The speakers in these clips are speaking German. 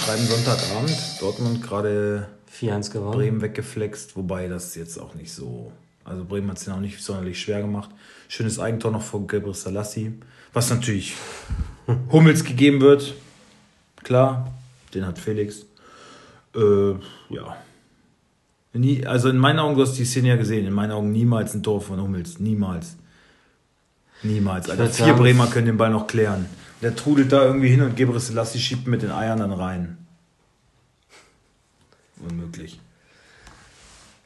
schreiben Sonntagabend. Dortmund gerade 4-1 gewonnen. Bremen weggeflext, wobei das jetzt auch nicht so. Also Bremen hat es ja auch nicht sonderlich schwer gemacht. Schönes Eigentor noch von Gabriel Salassi, was natürlich Hummels gegeben wird. Klar, den hat Felix. Äh, ja. Nie, also in meinen Augen, du hast die Szene ja gesehen, in meinen Augen niemals ein Tor von Hummels. Niemals. Niemals. Alter. Vier Bremer können den Ball noch klären. Der trudelt da irgendwie hin und Gebre Selassie schiebt mit den Eiern dann rein. Unmöglich.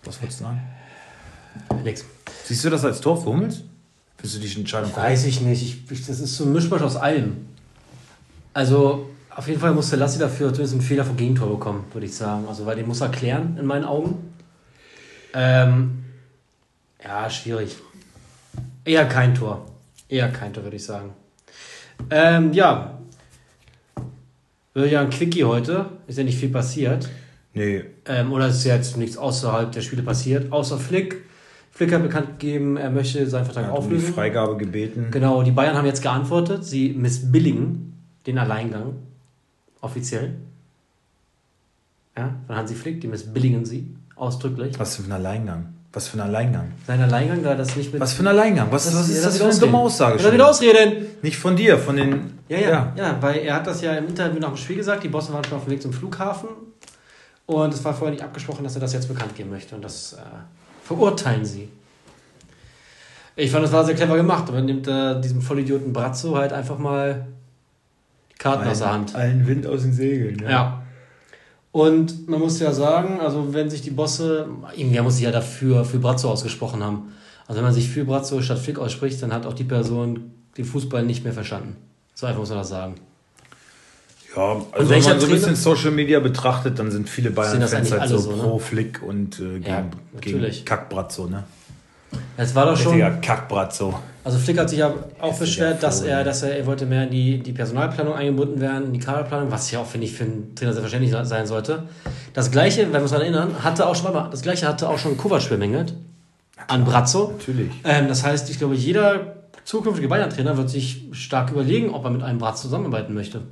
Was wolltest du sagen? Nix. Siehst du das als Tor für Hummels? Findest du die Entscheidung Weiß ich nicht. Ich, ich, das ist so ein Mischmasch aus allem. Also, auf jeden Fall musste Lassi dafür zumindest einen Fehler vom Gegentor bekommen, würde ich sagen. Also, weil den muss er klären, in meinen Augen. Ähm, ja, schwierig. Eher kein Tor. Eher kein Tor, würde ich sagen. Ähm, ja. Wird ja ein Quickie heute. Ist ja nicht viel passiert. Nee, Ähm, oder ist jetzt nichts außerhalb der Spiele passiert, außer Flick. Flick hat bekannt gegeben, er möchte seinen Vertrag er hat um die auflösen. Freigabe gebeten. Genau, die Bayern haben jetzt geantwortet, sie missbilligen den Alleingang. Offiziell. Ja, von Hansi Flick, die missbilligen sie. Ausdrücklich. Was für ein Alleingang? Was für ein Alleingang? Sein Alleingang, da das nicht mit. Was für ein Alleingang? Was, was ist ja, das für eine dumme. Aussage? Lass wieder ausreden! Nicht von dir, von den. Ja, ja, ja, weil er hat das ja im Interview nach dem Spiel gesagt, die Bosse waren schon auf dem Weg zum Flughafen und es war vorher nicht abgesprochen, dass er das jetzt bekannt geben möchte und das äh, verurteilen sie. Ich fand, das war sehr clever gemacht, aber nimmt äh, diesem Vollidioten Brazzo halt einfach mal die Karten aus der Hand. Allen Wind aus den Segeln. Ja. Und man muss ja sagen, also wenn sich die Bosse, irgendwer muss sich ja dafür für Brazzo ausgesprochen haben. Also wenn man sich für Brazzo statt Flick ausspricht, dann hat auch die Person den Fußball nicht mehr verstanden. So einfach muss man das sagen. Ja, also wenn man so ein bisschen Social Media betrachtet, dann sind viele Bayern-Fans halt so so, ne? pro Flick und äh, gegen, Ja, gegen. Kackbratzo, ne? Es war doch schon. Richtiger Kackbratzo. Also Flick hat sich ja auch beschwert, dass er, dass er, er wollte mehr in die, die Personalplanung eingebunden werden, in die Kaderplanung, was ja auch, finde ich, für einen Trainer selbstverständlich sein sollte. Das gleiche, wenn wir uns daran erinnern, hatte auch schon, mal, das gleiche hatte auch schon Kovac bemängelt. An Brazzo. Natürlich. Ähm, das heißt, ich glaube, jeder zukünftige Bayern-Trainer wird sich stark überlegen, ob er mit einem Brazzo zusammenarbeiten möchte.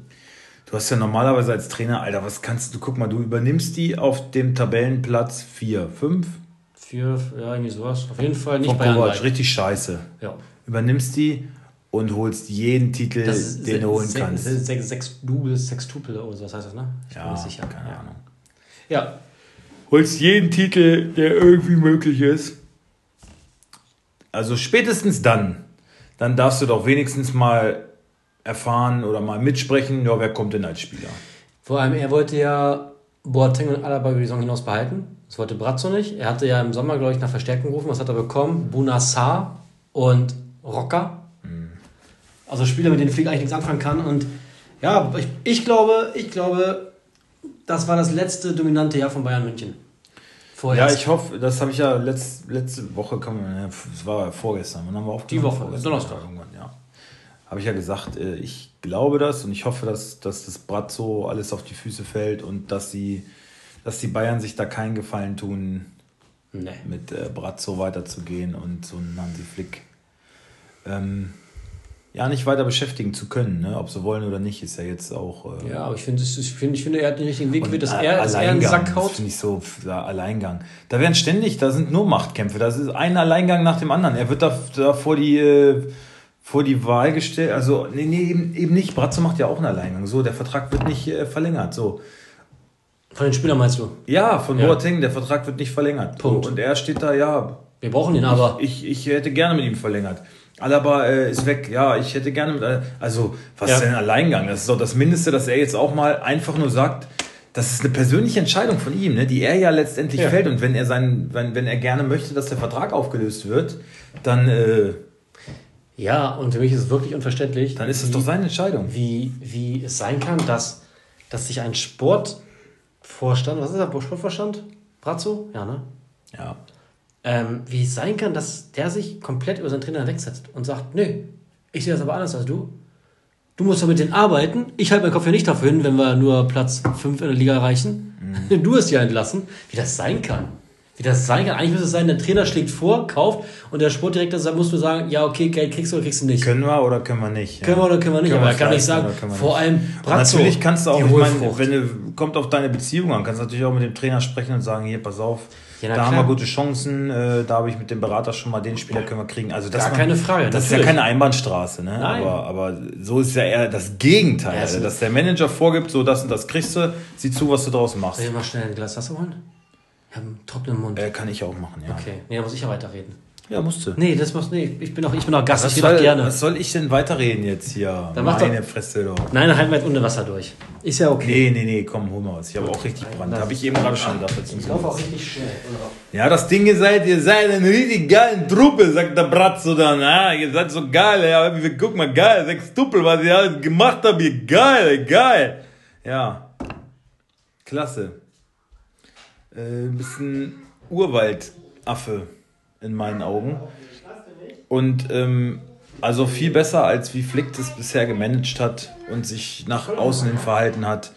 Du hast ja normalerweise als Trainer, Alter, was kannst du, guck mal, du übernimmst die auf dem Tabellenplatz 4, 5 Für, ja, irgendwie sowas. Auf jeden Fall nicht von Bayern. Kovac, richtig scheiße. Ja. Übernimmst die und holst jeden Titel, ist den du holen se- kannst. se- Sechs, sechs Doubles, Sextupel oder so, was heißt das, ne? Ich bin Ja, mir nicht sicher. keine ja. Ahnung. Ja, Holst jeden Titel, der irgendwie möglich ist. Also spätestens dann, dann darfst du doch wenigstens mal erfahren oder mal mitsprechen, ja, wer kommt denn als Spieler? Vor allem, er wollte ja Boateng und Alaba über die Saison hinaus behalten. Das wollte Brazzo nicht. Er hatte ja im Sommer, glaube ich, nach Verstärkung gerufen. Was hat er bekommen? Bunassar und Rocker. Also Spieler, mit denen Flick eigentlich nichts anfangen kann. Und ja, ich, ich glaube, ich glaube, das war das letzte dominante Jahr von Bayern München. Ja, Vorerst. ich hoffe, das habe ich ja letzt, letzte Woche, kann man, ja, es war vorgestern, wann haben wir aufgenommen? Woche, Vorgestern, Donnerstag. ja, Irgendwann, ja. Habe ich ja gesagt, äh, ich glaube das und ich hoffe, dass, dass das Brazzo alles auf die Füße fällt und dass sie, dass die Bayern sich da keinen Gefallen tun, nee. mit äh, Brazzo weiterzugehen und so einen Hansi Flick ähm, ja nicht weiter beschäftigen zu können, ne? ob sie wollen oder nicht, ist ja jetzt auch äh, Ja, aber ich finde, ich finde, er hat den richtigen Weg gewählt, dass er, dass er einen Sack das haut. finde ich so, ja, Alleingang. Da werden ständig, da sind nur Machtkämpfe. Das ist ein Alleingang nach dem anderen. Er wird da, da vor die äh, vor die Wahl gestellt. Also, nee, nee, eben, eben nicht. Bratzo macht ja auch einen Alleingang. So, der Vertrag wird nicht äh, verlängert. So. Von den Spielern meinst du? Ja, von Ja. Boateng, der Vertrag wird nicht verlängert. Punkt. Und er steht da, ja, Wir brauchen ihn aber. ich, ich hätte gerne mit ihm verlängert. Alaba äh, ist weg. Ja, ich hätte gerne mit. Al- Also, was Ja. ist denn ein Alleingang? Das ist doch das Mindeste, dass er jetzt auch mal einfach nur sagt, das ist eine persönliche Entscheidung von ihm, ne, die er ja letztendlich Ja. fällt. Und wenn er sein, wenn, wenn er gerne möchte, dass der Vertrag aufgelöst wird, dann, äh, Ja, und für mich ist es wirklich unverständlich. dann ist es wie- doch seine Entscheidung. wie, wie es sein kann, dass, dass sich ein Sportvorstand, was ist der Sportvorstand? Brazzo? Ja, ne? Ja. Ähm, wie es sein kann, dass der sich komplett über seinen Trainer wegsetzt und sagt, nö, ich sehe das aber anders als du. Du musst doch mit denen arbeiten. Ich halte meinen Kopf ja nicht dafür hin, wenn wir nur Platz 5 in der Liga erreichen. Du hast ja entlassen. Wie das sein kann. Wie das sein kann. Eigentlich müsste es sein, der Trainer schlägt vor, kauft und der Sportdirektor sagt, musst du sagen, ja, okay, Geld kriegst du oder kriegst du nicht. Können wir oder können wir nicht? Können wir oder können wir nicht, Können aber er kann nicht sagen, vor allem Brazzo, Natürlich kannst du auch, ich meine, wenn du, kommt auf deine Beziehung an, kannst du natürlich auch mit dem Trainer sprechen und sagen, hier, pass auf, Ja, da haben klar. wir gute Chancen, äh, da habe ich mit dem Berater schon mal den Spieler können wir kriegen. Also das Gar man- keine Frage, Das ist ja natürlich. keine Einbahnstraße, ne? Nein. Aber, aber so ist ja eher das Gegenteil, Ja, ist- dass der Manager vorgibt, so das und das kriegst du, sieh zu, was du draußen machst. Soll ich mal schnell ein Glas Wasser holen? Ich habe einen trockenen Mund. Äh, kann ich auch machen, ja. Okay, nee, da muss ich ja weiterreden. Ja, musst du. Nee, das muss nee, ich bin auch ich bin auch Gast, Was ich rede soll, gerne. was soll ich denn weiterreden jetzt hier? Dann mach Meine doch- Fresse doch. Nein, dann halten wir jetzt ohne Wasser durch. Ist ja okay. Nee, nee, nee, komm, hol mal was. Ich habe auch richtig Brand. Habe ich eben gerade schon gedacht. Ich laufe auch richtig schnell. Ja, das Ding ist halt, ihr seid eine richtig geile Truppe, sagt der Bratzo dann. Ah, ihr seid so geil, ja, wir guck mal, geil, sechs Tuppel, was ihr alles gemacht habt, ihr geil, geil. Ja, klasse. Äh, ein bisschen Urwaldaffe in meinen Augen. Und ähm, also viel besser, als wie Flick das bisher gemanagt hat und sich nach außen hin verhalten hat.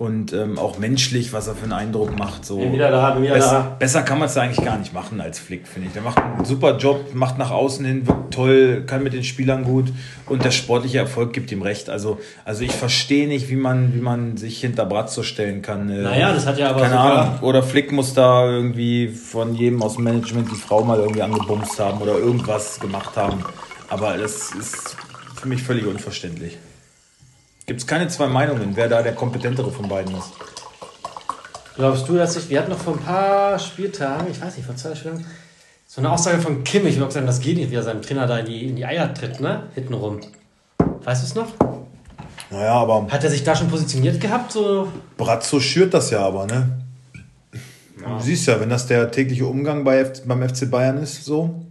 Und ähm, auch menschlich, was er für einen Eindruck macht. So. Bin wieder da, bin wieder Bess- da. Besser kann man es eigentlich gar nicht machen als Flick, finde ich. Der macht einen super Job, macht nach außen hin, wirkt toll, kann mit den Spielern gut und der sportliche Erfolg gibt ihm recht. Also, also ich verstehe nicht, wie man, wie man sich hinter Brazzo stellen kann. Äh, Naja, das hat ja aber Keine Ahnung. Oder Flick muss da irgendwie von jedem aus dem Management die Frau mal irgendwie angebumst haben oder irgendwas gemacht haben. Aber das ist für mich völlig unverständlich. Gibt es keine zwei Meinungen, wer da der kompetentere von beiden ist. Glaubst du, dass ich. Wir hatten noch vor ein paar Spieltagen, ich weiß nicht, vor zwei Spielen, so eine Aussage von Kimmich, ich würde sagen, das geht nicht, wie er seinem Trainer da in die, in die Eier tritt, ne? Hintenrum. Weißt du es noch? Naja, aber Hat er sich da schon positioniert gehabt? So? Brazzo schürt das ja aber, ne? Du siehst ja, wenn das der tägliche Umgang bei beim FC Bayern ist, so,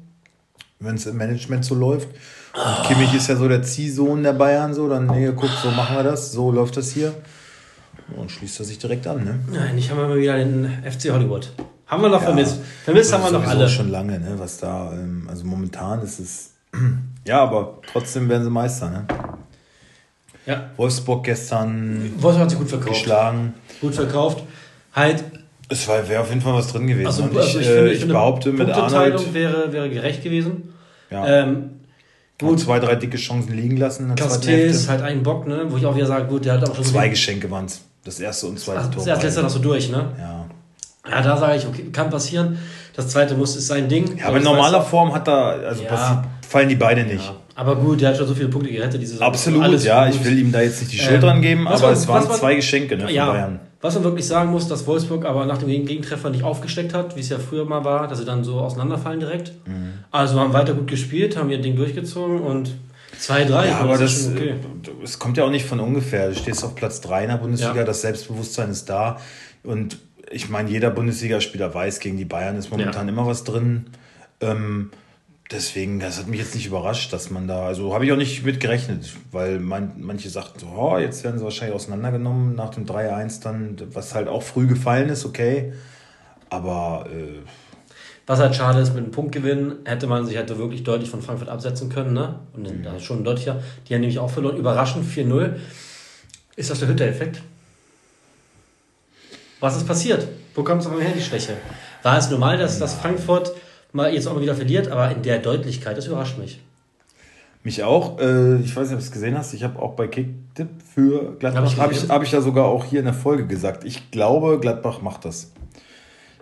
wenn es im Management so läuft. Und Kimmich ist ja so der Ziehsohn der Bayern, so, dann, nee, guck, so machen wir das, so läuft das hier. Und schließt er sich direkt an, ne? Nein, ich habe mal wieder den FC Hollywood. Haben wir noch vermisst. Vermisst haben wir noch alle. schon lange, ne? Was da, ähm, also momentan ist es, ja, aber trotzdem werden sie Meister, ne? Ja. Wolfsburg gestern Wolfsburg hat sich gut verkauft. geschlagen. Gut verkauft. Halt, Es war- wäre auf jeden Fall was drin gewesen. also, Und ich, also ich, äh, finde, ich ich finde, behaupte mit Arnold, wäre, wäre gerecht gewesen. ja, Ähm, gut. zwei, drei dicke Chancen liegen lassen Castells halt ein Bock, ne? Wo ich auch wieder sage, gut, der hat auch schon Zwei Geschenke waren es. Das erste und zweite Ach, Tor. das erste lässt er beide. noch so durch, ne? Ja. Ja, da sage ich, okay, kann passieren. Das zweite muss ist sein Ding. ja, aber in normaler Form hat er, also Ja. fallen die beide nicht. Ja. Aber gut, der hat schon so viele Punkte gerettet diese Saison. Absolut, ja. gut. Ich will ihm da jetzt nicht die Schuld Ähm, dran geben, aber man- es waren man- zwei Geschenke ne, von ja, Bayern. Was man wirklich sagen muss, dass Wolfsburg aber nach dem Gegentreffer nicht aufgesteckt hat, wie es ja früher mal war, dass sie dann so auseinanderfallen direkt. Mhm. Also haben weiter gut gespielt, haben ihr Ding durchgezogen und 2-3. Ja, aber das, okay. es kommt ja auch nicht von ungefähr. Du stehst auf Platz 3 in der Bundesliga, Ja. das Selbstbewusstsein ist da. Und ich meine, jeder Bundesligaspieler weiß, gegen die Bayern ist momentan Ja. immer was drin. Ähm, deswegen, das hat mich jetzt nicht überrascht, dass man da, also habe ich auch nicht mit gerechnet, weil man, manche sagten so, oh, jetzt werden sie wahrscheinlich auseinandergenommen nach dem 3-1 dann, was halt auch früh gefallen ist, okay. Aber äh, Was halt schade ist, mit einem Punktgewinn hätte man sich halt wirklich deutlich von Frankfurt absetzen können. Ne? Und dann, da ist schon deutlicher. Die haben nämlich auch verloren. Überraschend 4-0. Ist das der Hütter-Effekt? Was ist passiert? Wo kommt es auf einmal her, die Schwäche? War es normal, dass, dass Frankfurt mal jetzt auch mal wieder verliert, aber in der Deutlichkeit, das überrascht mich. Mich auch. Äh, ich weiß nicht, ob du es gesehen hast. Ich habe auch bei Kicktipp für Gladbach, ich habe ich, hab ich ja sogar auch hier in der Folge gesagt. Ich glaube, Gladbach macht das.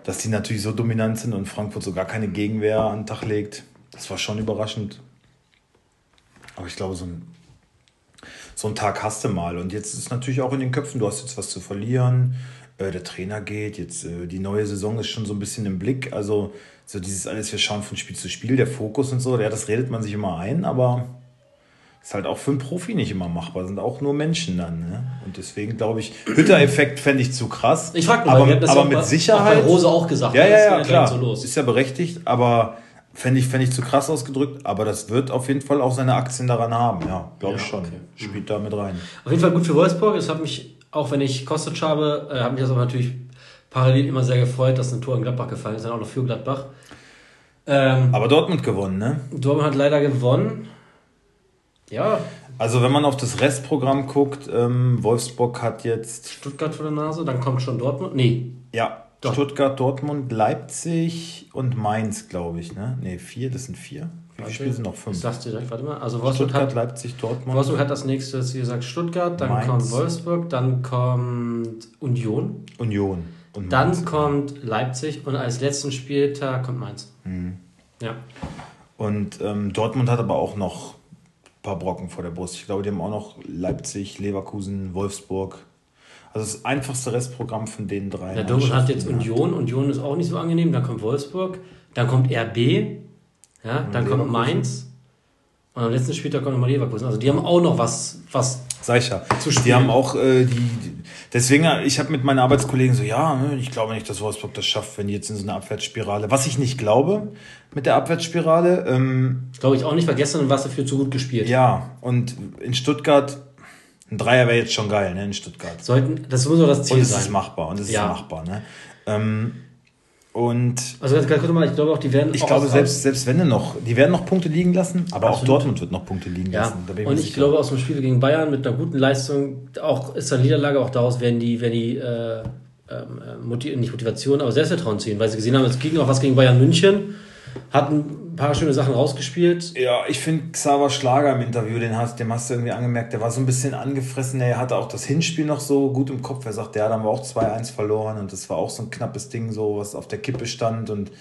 Dass die natürlich so dominant sind und Frankfurt so gar keine Gegenwehr an den Tag legt. Das war schon überraschend. Aber ich glaube, so ein, so einen Tag hast du mal. Und jetzt ist es natürlich auch in den Köpfen, du hast jetzt was zu verlieren. Äh, der Trainer geht, jetzt äh, die neue Saison ist schon so ein bisschen im Blick. Also so dieses alles, wir schauen von Spiel zu Spiel, der Fokus und so, ja, das redet man sich immer ein, aber ist halt auch für einen Profi nicht immer machbar, sind auch nur Menschen dann. Ne? Und deswegen glaube ich, Hütter-Effekt fände ich zu krass. Ich frage mal, aber, aber ja auch mit bei- Sicherheit. Auch bei Rose auch gesagt. Ja, ne? ja, ja, geht klar. So los. Ist ja berechtigt, aber fände ich, fänd ich zu krass ausgedrückt. Aber das wird auf jeden Fall auch seine Aktien daran haben. Ja, glaube Ja, ich schon. okay. Spielt da mit rein. Auf jeden Fall gut für Wolfsburg. Es hat mich, auch wenn ich Kostic habe, äh, hat mich das aber natürlich parallel immer sehr gefreut, dass ein Tor in Gladbach gefallen ist, dann auch noch für Gladbach. Ähm, Aber Dortmund gewonnen, ne? Dortmund hat leider gewonnen. Ja, Also wenn man auf das Restprogramm guckt, ähm, Wolfsburg hat jetzt, Stuttgart vor der Nase, dann kommt schon Dortmund. Nee, ja, Stuttgart, Dortmund, Leipzig und Mainz, glaube ich. Ne, nee, vier, das sind vier. Wie viele Spiele sind noch? Fünf. Ich sag's dir direkt, warte mal. Also Wolfsburg Stuttgart, hat, Leipzig, Dortmund. Wolfsburg hat das nächste, wie gesagt, Stuttgart, dann Mainz. kommt Wolfsburg, dann kommt Union, Union. Und dann Mainz. kommt Leipzig und als letzten Spieltag kommt Mainz. Mhm. Ja. Und ähm, Dortmund hat aber auch noch ein paar Brocken vor der Brust. Ich glaube, die haben auch noch Leipzig, Leverkusen, Wolfsburg. Also das einfachste Restprogramm von den drei. Der Dortmund hat jetzt Union, Union ist auch nicht so angenehm, dann kommt Wolfsburg, dann kommt RB, ja, dann kommt Leverkusen. Mainz und am letzten Spieltag kommt nochmal Leverkusen. Also die haben auch noch was, was Sag ich ja. Zu Die haben auch äh, die, die. Deswegen, ich habe mit meinen Arbeitskollegen so, ja, ne, ich glaube nicht, dass Wolfsburg das schafft, wenn die jetzt in so eine Abwärtsspirale. Was ich nicht glaube mit der Abwärtsspirale. Ähm, glaube ich auch nicht, weil gestern war es dafür zu gut gespielt. ja, und in Stuttgart, ein Dreier wäre jetzt schon geil, ne? In Stuttgart. Sollten, das muss doch das Ziel Und es sein. ist machbar. Und es Ja. ist machbar, ne? Ähm, und Also ganz, ganz kurz mal, ich glaube auch, die werden ich auch glaube, selbst, selbst wenn noch, die werden noch Punkte liegen lassen, aber auch Absolut. Dortmund wird noch Punkte liegen Ja, lassen. Und ich glaube aus dem Spiel gegen Bayern mit einer guten Leistung, auch ist eine Niederlage, auch daraus werden die, werden die äh, ähm, äh, Motiv nicht Motivation, aber Selbstvertrauen ziehen, weil sie gesehen haben, es ging auch was gegen Bayern München, hatten ein paar schöne Sachen rausgespielt. Ja, ich finde Xaver Schlager im Interview, den hast, dem hast du irgendwie angemerkt, der war so ein bisschen angefressen. Er hatte auch das Hinspiel noch so gut im Kopf. Er sagt, ja, da haben wir auch 2-1 verloren und das war auch so ein knappes Ding, so was auf der Kippe stand. Und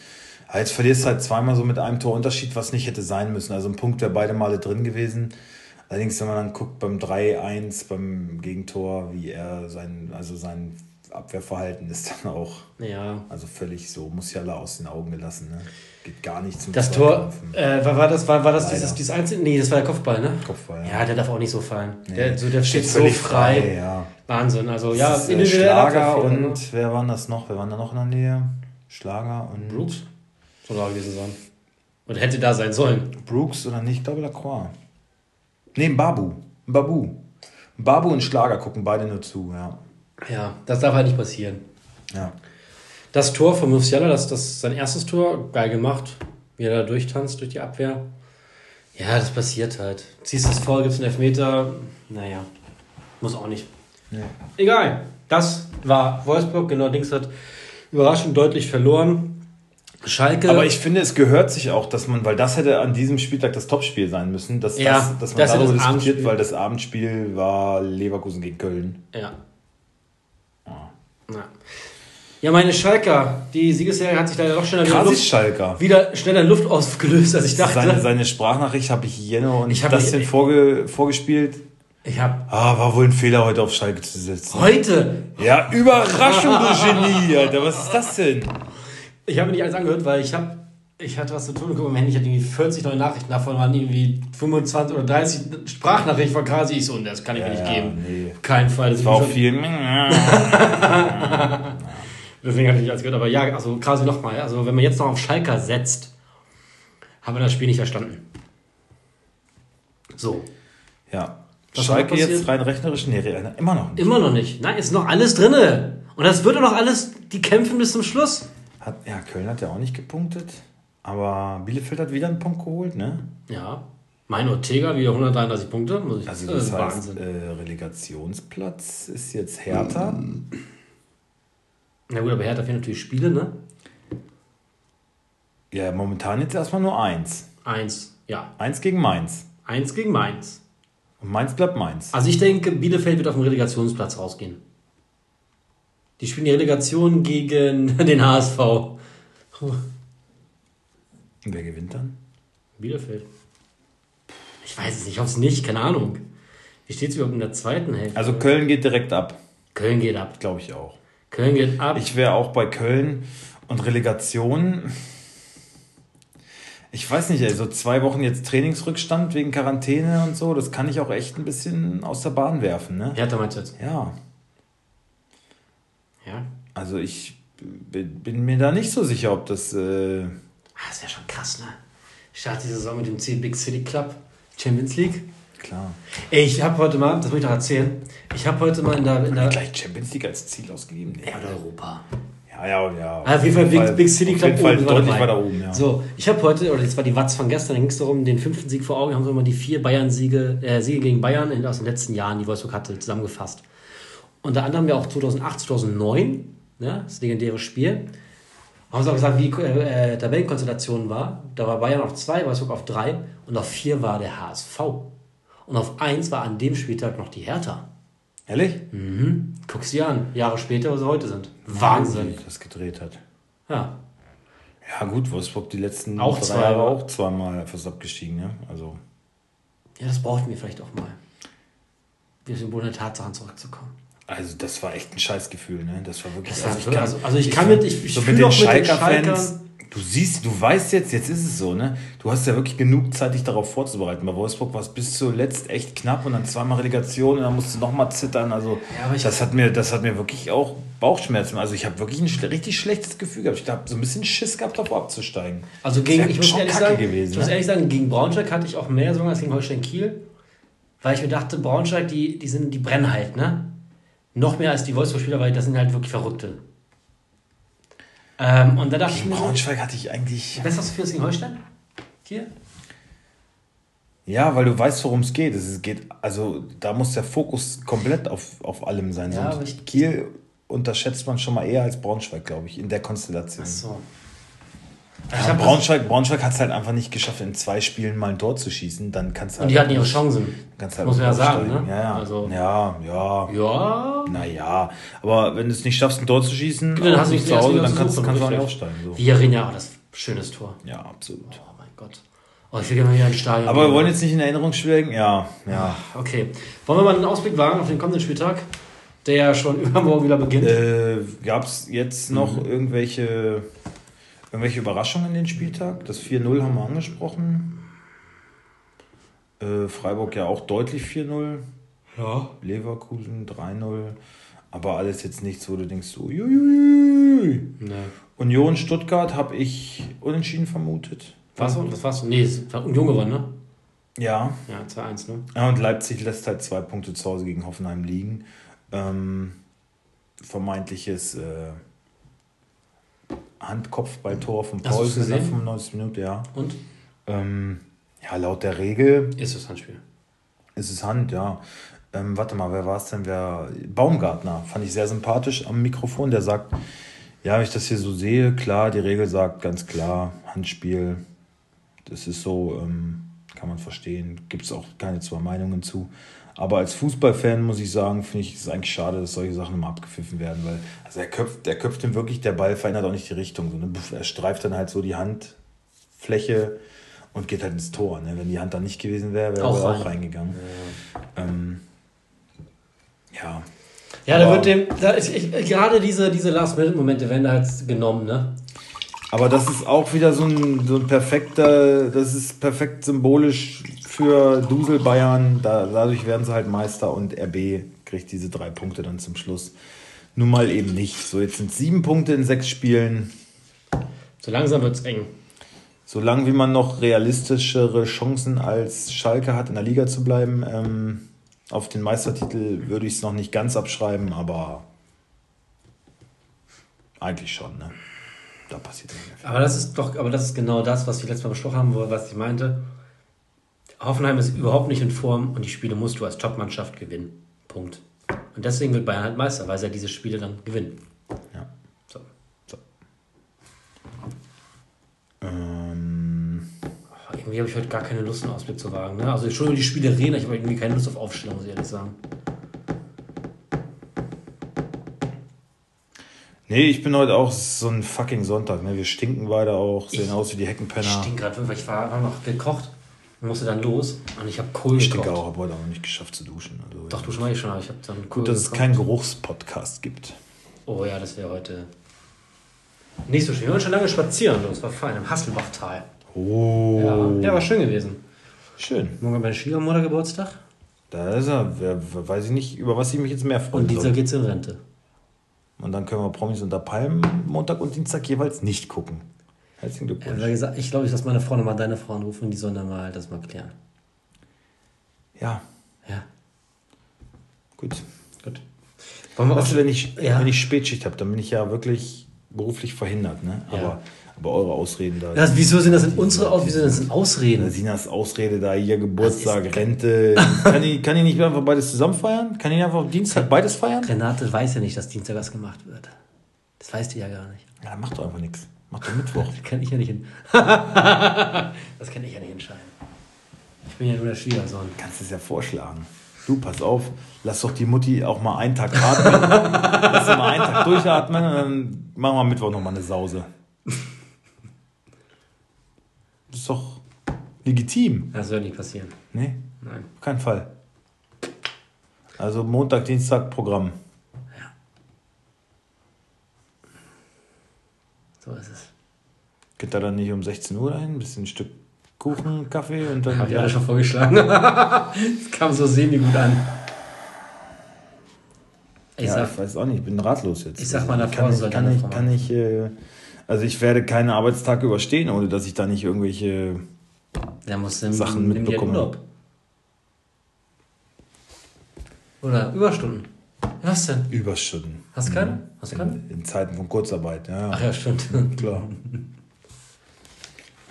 ja, jetzt verlierst du halt zweimal so mit einem Torunterschied, was nicht hätte sein müssen. Also ein Punkt wäre beide Male drin gewesen. Allerdings, wenn man dann guckt beim 3-1, beim Gegentor, wie er sein, also sein Abwehrverhalten ist dann auch Ja. also völlig so, Musiala aus den Augen gelassen. Ne? Geht gar nicht zum Das Tor, äh, war, war das, war, war das Leider. dieses, dieses einzelne? Nee, das war der Kopfball, ne? Kopfball. Ja, der darf auch nicht so fallen. Nee. Der, so, der steht so völlig frei. ja. Wahnsinn. Also ja, Das ist, äh, Schlager ne? und wer waren das noch? Wer waren da noch in der Nähe? Schlager und Brooks soll da gewesen sein. Und hätte da sein sollen. Brooks oder nicht? Ich glaube Lacroix. Nee, Babu. Babu. Babu und Schlager gucken beide nur zu, ja. Ja, das darf halt nicht passieren. ja. Das Tor von Musiala, das, das ist sein erstes Tor, geil gemacht, wie er da durchtanzt durch die Abwehr. Ja, das passiert halt. Ziehst das voll, gibt's einen Elfmeter. Naja, muss auch nicht. Nee. Egal. Das war Wolfsburg, genau, Dings hat überraschend deutlich verloren. Schalke. Aber ich finde, es gehört sich auch, dass man, weil das hätte an diesem Spieltag das Topspiel sein müssen, dass, Ja, das, dass man das darüber diskutiert, weil das Abendspiel war Leverkusen gegen Köln. Ja. Ja. Ja, meine Schalker, die Siegesserie hat sich leider doch schneller wieder, Krass, Luft, Schalker. wieder schneller in Luft aufgelöst, als ich dachte. Seine, seine Sprachnachricht habe ich Jeno und Ich hab Dustin nicht- vorge, vorgespielt. Ich habe Ah, war wohl ein Fehler, heute auf Schalke zu setzen. heute, Ja, Überraschung, du Genie, Alter. Was ist das denn? ich habe mir nicht alles angehört, weil ich habe, ich hatte was zu tun guck mal, Handy, ich hatte irgendwie 40 neue Nachrichten, davon waren irgendwie 25 oder 30 Sprachnachrichten von Kasi. Ich so, und das kann ich mir nicht geben. nee. Keinen Fall. Das War auch viel. Deswegen hatte ich nicht alles gehört. Aber ja, also quasi nochmal. Also wenn man jetzt noch auf Schalker setzt, haben wir das Spiel nicht verstanden. So. Ja. Was Schalke jetzt rein rechnerisch? Nee, immer noch nicht. Immer noch nicht. Nein, ist noch alles drinne. Und das wird doch noch alles, die kämpfen bis zum Schluss. Hat, ja, Köln hat ja auch nicht gepunktet. Aber Bielefeld hat wieder einen Punkt geholt, ne? Ja. Mein Ortega wieder 133 Punkte. Muss ich, Also das das ist heißt, Wahnsinn. äh, Relegationsplatz ist jetzt Hertha. Na gut, aber Hertha fehlen natürlich Spiele, ne? Ja, momentan jetzt erstmal nur eins. Eins. Ja. Eins gegen Mainz. Eins gegen Mainz. Und Mainz bleibt Mainz. Also ich denke, Bielefeld wird auf dem Relegationsplatz rausgehen. Die spielen die Relegation gegen den HSV. Und wer gewinnt dann? Bielefeld. Ich weiß es nicht, ich hoffe es nicht, keine Ahnung. Wie steht es überhaupt in der zweiten Hälfte? Also Köln geht direkt ab. Köln geht ab. Glaube ich auch. Köln geht ab. Ich wäre auch bei Köln und Relegation. Ich weiß nicht, ey, so zwei Wochen jetzt Trainingsrückstand wegen Quarantäne und so, das kann ich auch echt ein bisschen aus der Bahn werfen, ne? Hertha meinst du jetzt? Ja, Ja. also ich bin bin mir da nicht so sicher, ob das. Äh, Ah, das wäre schon krass, ne? Start die Saison mit dem C Big City Club Champions League. klar. Ey, ich habe heute mal, das muss ich noch erzählen, ich habe heute mal in der, in der Gleich Champions League als Ziel ausgegeben? Nee. ja, in Europa. Ja, ja, ja. Ah, auf jeden Fall Big, Big City auf Club jeden Fall oben, deutlich weiter oben, ja. So, ich habe heute, oder das war die Watz von gestern, da ging es darum, den fünften Sieg vor Augen, haben wir mal die vier Bayern-Siege, äh, Siege gegen Bayern in, aus den letzten Jahren, die Wolfsburg hatte, zusammengefasst. Unter anderem ja auch 2008, 2009 ne? das legendäre Spiel. Haben sie auch gesagt, wie äh, äh, Tabellenkonstellation war. Da war Bayern auf zwei, Wolfsburg auf drei und auf vier war der HSV. Und auf eins war an dem Spieltag noch die Hertha. Ehrlich? Mhm. Guck's dir an, Jahre später, wo sie heute sind. Wahnsinn. Wie das gedreht hat. Ja. Ja, gut, Wolfsburg die letzten Auch drei zwei, Jahre auch zweimal fast abgestiegen, ne? Also. Ja, das brauchten wir vielleicht auch mal. Wir sind wohl in der Tatsachen zurückzukommen. Also das war echt ein Scheißgefühl, ne? Das war wirklich. Das also, ich kann, also- also ich kann mit- ich- ich so mit den Schalker-Fans. Du siehst, du weißt jetzt, jetzt ist es so, ne? Du hast ja wirklich genug Zeit, dich darauf vorzubereiten. Bei Wolfsburg war es bis zuletzt echt knapp und dann zweimal Relegation und dann musst du nochmal zittern. Also Ja, das hat mir, das hat mir wirklich auch Bauchschmerzen. Also ich habe wirklich ein schle richtig schlechtes Gefühl gehabt. Ich habe so ein bisschen Schiss gehabt, davor abzusteigen. Also gegen, ich muss ehrlich kacke sagen, gewesen, ich muss ne? ehrlich sagen, gegen Braunschweig hatte ich auch mehr Sorgen als gegen Holstein Kiel, weil ich mir dachte, Braunschweig, die, die sind, die brennen halt, ne? Noch mehr als die Wolfsburg-Spieler, weil das sind halt wirklich Verrückte. Ähm, und da dachte ich Gegen mir, so, Braunschweig hatte ich eigentlich. besser für das gegen Holstein? Kiel? Ja, weil du weißt, worum es geht. Es geht, also da muss der Fokus komplett auf, auf allem sein. Ja, ich- Kiel unterschätzt man schon mal eher als Braunschweig, glaube ich, in der Konstellation. So. Ja, Braunschweig, Braunschweig hat es halt einfach nicht geschafft, in zwei Spielen mal ein Tor zu schießen. Dann kannst du Und die hatten ihre Chancen. Kannst halt Muss man ja sagen, ne? Ja, ja. Also- ja, ja. Ja. Naja, aber wenn du es nicht schaffst, ein Tor zu schießen, Dann hast du nicht zu Hause, dann kannst, kannst du auch nicht aufsteigen. So. Villarin, das schönes Tor. Ja, absolut. Oh mein Gott. Oh, ich will gerne mal wieder ins Stadion. Aber wir wollen jetzt nicht in Erinnerung schwelgen. Ja, ja. Okay. Wollen wir mal einen Ausblick wagen auf den kommenden Spieltag, der ja schon übermorgen wieder beginnt? Äh, Gab es jetzt noch Mhm. irgendwelche, irgendwelche Überraschungen in den Spieltag? Das 4-0 haben wir angesprochen. Äh, Freiburg ja auch deutlich 4-0. Ja. Leverkusen 3-0. Aber alles jetzt nichts, wo du denkst, so, juiuiui. Ne. Union Stuttgart habe ich unentschieden vermutet. Was, was war's? Nee, es war Union gewonnen, ne? Ja. Ja, 2-1, ne? ja. Und Leipzig lässt halt zwei Punkte zu Hause gegen Hoffenheim liegen. Ähm, vermeintliches äh, Handkopfballtor von Hast du's Paulsen in der gesehen? 95 Minute, ja. Und? Ähm, ja, laut der Regel Ist das Handspiel. ist es Hand, ja. Ähm, warte mal, wer war es denn? Wer, Baumgartner fand ich sehr sympathisch am Mikrofon. Der sagt, ja, wenn ich das hier so sehe, klar, die Regel sagt ganz klar, Handspiel. Das ist so, ähm, kann man verstehen. Gibt es auch keine zwei Meinungen zu. Aber als Fußballfan muss ich sagen, finde ich es eigentlich schade, dass solche Sachen immer abgepfiffen werden, weil also er köpft, der köpft ihm wirklich, der Ball verändert auch nicht die Richtung. So, ne? Er streift dann halt so die Handfläche und geht halt ins Tor. Ne? Wenn die Hand dann nicht gewesen wäre, wäre Auch er rein. auch reingegangen. Ähm, ja. Ja, da wird dem. Da ist, ich, gerade diese, diese Last-Minute-Momente werden da halt genommen, ne? Aber das ist auch wieder so ein, so ein perfekter, das ist perfekt symbolisch für Dusel Bayern. Da, dadurch werden sie halt Meister und RB kriegt diese drei Punkte dann zum Schluss. Nun mal eben nicht. So, jetzt sind sieben Punkte in sechs Spielen. So langsam wird's eng. Solange wie man noch realistischere Chancen als Schalke hat, in der Liga zu bleiben, ähm, auf den Meistertitel würde ich es noch nicht ganz abschreiben, aber eigentlich schon, ne? Da passiert nicht viel. Aber das ist doch, aber das ist genau das, was wir letztes Mal besprochen haben, wo, was ich meinte. Hoffenheim ist überhaupt nicht in Form und die Spiele musst du als Top-Mannschaft gewinnen. Punkt. Und deswegen wird Bayern halt Meister, weil sie ja diese Spiele dann gewinnen. Ja. So. Ähm, Aber Irgendwie habe ich heute gar keine Lust, einen Ausblick zu wagen. Ne? Also schon über die Spiele reden, ich habe irgendwie keine Lust auf Aufstellung, muss ich ehrlich sagen. Nee, ich bin heute auch so ein fucking Sonntag. Ne? Wir stinken beide auch, sehen Ich- aus wie die Ich Heckenpenner. stink gerade, weil ich war, war noch gekocht und musste dann los und ich habe Kohl Ich gekocht. stinke auch, habe heute auch noch nicht geschafft zu duschen. Also, Doch, du schon mal schon, aber ich habe dann Kohl Gut, dass es gekocht. keinen Geruchspodcast gibt. Oh ja, das wäre heute nicht so schön. Wir waren schon lange spazieren, das war fein, im Hasselbachtal. Oh, Ja, war schön gewesen. schön. Morgen meine Schwiegermutter Geburtstag Da ist er. Weiß ich nicht, über was ich mich jetzt mehr freue. und dieser geht's in Rente. Und dann können wir Promis unter Palmen Montag und Dienstag jeweils nicht gucken. Herzlichen Er Glückwunsch. hat gesagt, ich glaube, ich lasse meine Frau nochmal deine Frau anrufen und die sollen dann mal das mal klären. Ja, Ja, gut. gut. Wollen wir Weißt du, wenn ich, Ja. wenn ich Spätschicht habe, dann bin ich ja wirklich beruflich verhindert. Ne? Ja. Aber, eure Ausreden da. das, Wieso sind das in unsere Aus wieso sind das in Ausreden? Sinas Ausrede da, hier Geburtstag, Rente. Kann ich, kann ich nicht einfach beides zusammen feiern? Kann ich einfach Dienstag beides feiern? Renate weiß ja nicht, dass Dienstag was gemacht wird. Das weißt du ja gar nicht. Ja, mach doch einfach nichts. Mach doch Mittwoch. Das kann ich ja nicht hin. das kann ich ja nicht entscheiden. Ich bin ja nur der Schwiegersohn. Kannst es ja vorschlagen. Du, pass auf, lass doch die Mutti auch mal einen Tag atmen. lass sie mal einen Tag durchatmen und dann machen wir Mittwoch nochmal eine Sause. Das ist doch legitim. Das soll nicht passieren. Nee, Nein. auf keinen Fall. Also Montag, Dienstag Programm. So ist es. Geht da dann nicht um 16 Uhr ein? Ein bisschen ein Stück Kuchen, Kaffee und dann. Hab ich alle schon vorgeschlagen. das kam so semi-gut an. Ich ja, sag, ich weiß auch nicht, ich bin ratlos jetzt. Ich sag meiner Frau, kann ich, kann ich, kann ich, äh, also ich werde keinen Arbeitstag überstehen, ohne dass ich da nicht irgendwelche Sachen nimm dir mitbekommen. Urlaub. Oder Überstunden. Was denn? Überstunden. Hast du keine? Hast du keine? In, in Zeiten von Kurzarbeit, ja. Ach ja, stimmt. Klar.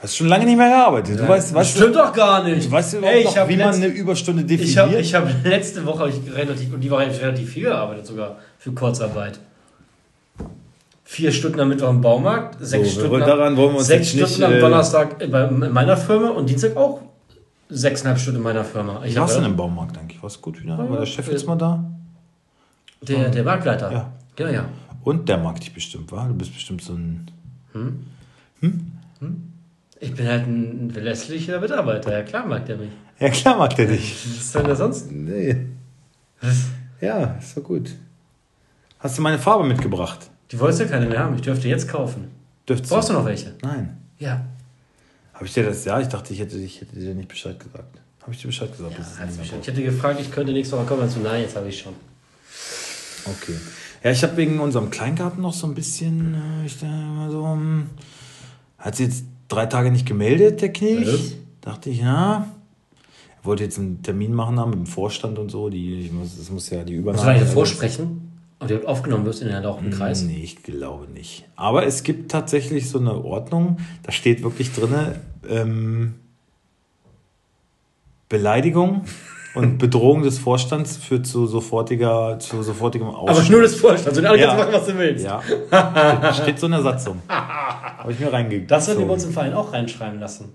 Hast schon lange nicht mehr gearbeitet. Du weißt, weißt Stimmt doch gar nicht. Du, weißt du Ey, überhaupt ich noch, wie man eine Überstunde definiert? Ich habe ich hab letzte Woche ich relativ, und die Woche hab ich relativ viel gearbeitet sogar für Kurzarbeit. Vier Stunden am Mittwoch im Baumarkt, sechs So, Stunden, daran wollen wir uns sechs Stunden nicht, am äh, Donnerstag bei in meiner Firma und Dienstag auch sechseinhalb Stunden in meiner Firma. Ich Wie warst du hab, denn im Baumarkt eigentlich? War's gut wieder? Ja, War der Chef jetzt mal da? der, der Marktleiter. Ja. Ja, ja. Und der mag dich bestimmt, wa? Du bist bestimmt so ein. Ich bin halt ein verlässlicher Mitarbeiter. Ja, klar mag der mich. Ja, klar mag der dich. Was ist denn da sonst? Nee. Ja, ist doch gut. Hast du meine Farbe mitgebracht? Die wolltest du keine mehr haben. Ich dürfte jetzt kaufen. Dürftest Brauchst du noch welche? Nein. Ja. Habe ich dir das? Ja, ich dachte, ich hätte, ich hätte dir nicht Bescheid gesagt. Habe ich dir Bescheid gesagt? ja schon. ich hätte gefragt, ich könnte nächste Woche kommen. Also, nein, jetzt habe ich schon. Okay. Ja, ich habe wegen unserem Kleingarten noch so ein bisschen. Äh, ich da immer so. hm, Hat sie jetzt drei Tage nicht gemeldet, der Knilch? Was? Dachte ich, ja. Er wollte jetzt einen Termin machen haben mit dem Vorstand und so. Die, ich muss, das muss ja die Übernahme. Du eigentlich vorsprechen? Ob du aufgenommen wirst in den laufenden Kreis? Nee, ich glaube nicht. Aber es gibt tatsächlich so eine Ordnung, da steht wirklich drin, ähm, Beleidigung und Bedrohung des Vorstands führt zu sofortiger, zu sofortigem Aber Ausschluss. nur des Vorstands. Und alle Ja. kannst machen, was du willst. Ja, steht, steht so in der Satzung. Habe ich mir reingegangen. Das würden wir uns im Verein auch reinschreiben lassen.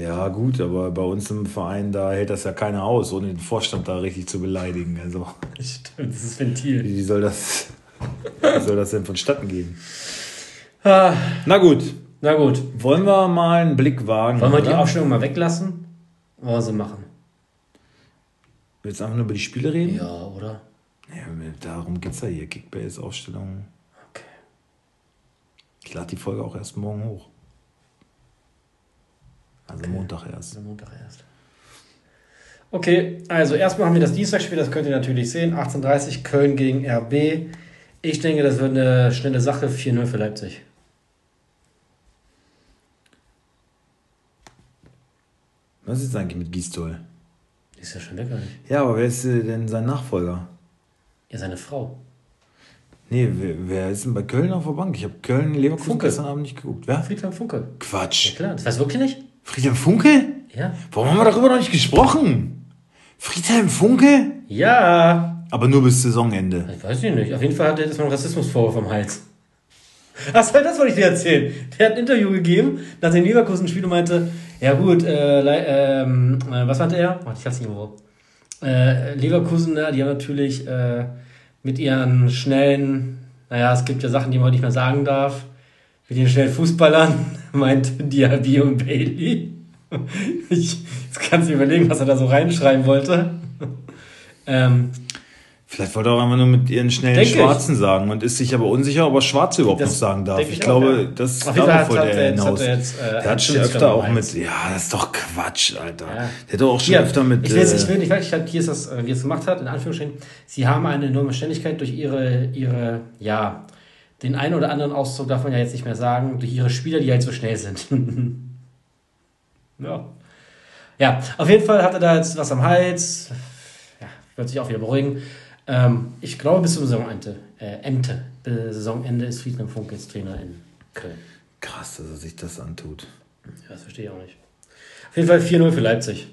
Ja, gut, aber bei uns im Verein, da hält das ja keiner aus, ohne den Vorstand da richtig zu beleidigen. Also, Stimmt, das ist Ventil. wie soll das, wie soll das denn vonstatten gehen? Ah, Na gut, na gut. wollen wir mal einen Blick wagen? Wollen wir die oder? Aufstellung mal weglassen? Wollen wir sie machen? Willst du einfach nur über die Spiele reden? Ja, oder? Ja, darum geht es ja hier. Kickbase, Aufstellung. Okay. Ich lade die Folge auch erst morgen hoch. Also Montag erst. Also Montag erst. Okay, also erstmal haben wir das Dienstagsspiel, das könnt ihr natürlich sehen. 18.30 Köln gegen RB. Ich denke, das wird eine schnelle Sache. 4-0 für Leipzig. Was ist eigentlich mit Gistol? Die ist ja schon weg, oder nicht? Ja, aber wer ist äh, denn sein Nachfolger? Ja, seine Frau. Nee, wer, wer ist denn bei Köln auf der Bank? Ich habe Köln-Leverkusen Funke. gestern Abend nicht geguckt. Wer? Friedhelm Funke. Ja, Quatsch. klar. Das weißt du wirklich nicht? Friedhelm Funke? Ja. Warum haben wir darüber noch nicht gesprochen? Friedhelm Funke? Ja. Aber nur bis Saisonende. Ich weiß ich nicht. Auf jeden Fall hat er jetzt mal einen Rassismusvorwurf am Hals. Achso, das wollte ich dir erzählen. Der hat ein Interview gegeben nach dem Leverkusen-Spiel und meinte, ja gut, äh, ähm, äh, was meinte er? Warte, ich hab's nicht irgendwo. Äh, Leverkusen, ja, die haben natürlich äh, mit ihren schnellen, naja, es gibt ja Sachen, die man nicht mehr sagen darf, mit den schnellen Fußballern, meinte Diaby und Bailey. Ich, jetzt kannst du überlegen, was er da so reinschreiben wollte. ähm, Vielleicht wollte er auch einfach nur mit ihren schnellen Denk ich. Schwarzen sagen und ist sich aber unsicher, ob er Schwarze überhaupt Das noch sagen darf. Ich, ich auch, glaube, ja. das Fall darauf wollte er hinaus. hat er jetzt, äh, der hat schon öfter auch mit, ja, das ist doch Quatsch, Alter. Ja. Der hat auch schon Hier, öfter mit. Ich jetzt, ich äh, will nicht, ich halt, hier ist das, äh, wie es gemacht hat, in Anführungsstrichen. Sie haben eine enorme Ständigkeit durch ihre, ihre, ja, den einen oder anderen Ausdruck darf man ja jetzt nicht mehr sagen, durch ihre Spieler, die halt so schnell sind. ja. Ja, auf jeden Fall hat er da jetzt was am Hals. Ja, wird sich auch wieder beruhigen. Ähm, ich glaube, bis zum Saisonende, äh, Ende, bis Saisonende ist Friedhelm Funke jetzt Trainer in Köln. krass, dass er sich das antut. Ja, das verstehe ich auch nicht. Auf jeden Fall 4-0 für Leipzig.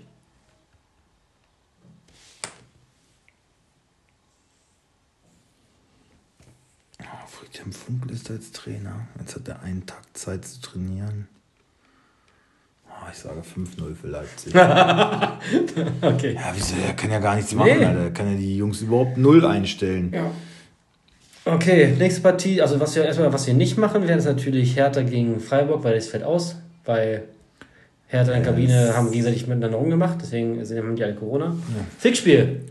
Friedhelm Funkel ist als Trainer. Jetzt hat er einen Tag Zeit zu trainieren. Oh, ich sage 5-0 für Leipzig. okay. Ja, wieso? Er kann ja gar nichts machen, nee. Alter. Er kann ja die Jungs überhaupt null einstellen. Ja. Okay, nächste Partie. Also, was wir erstmal, was wir nicht machen werden, ist natürlich Hertha gegen Freiburg, weil das fällt aus. Weil Hertha in der Kabine haben gegenseitig miteinander rumgemacht, deswegen haben die alle Corona. Ja. Fixspiel.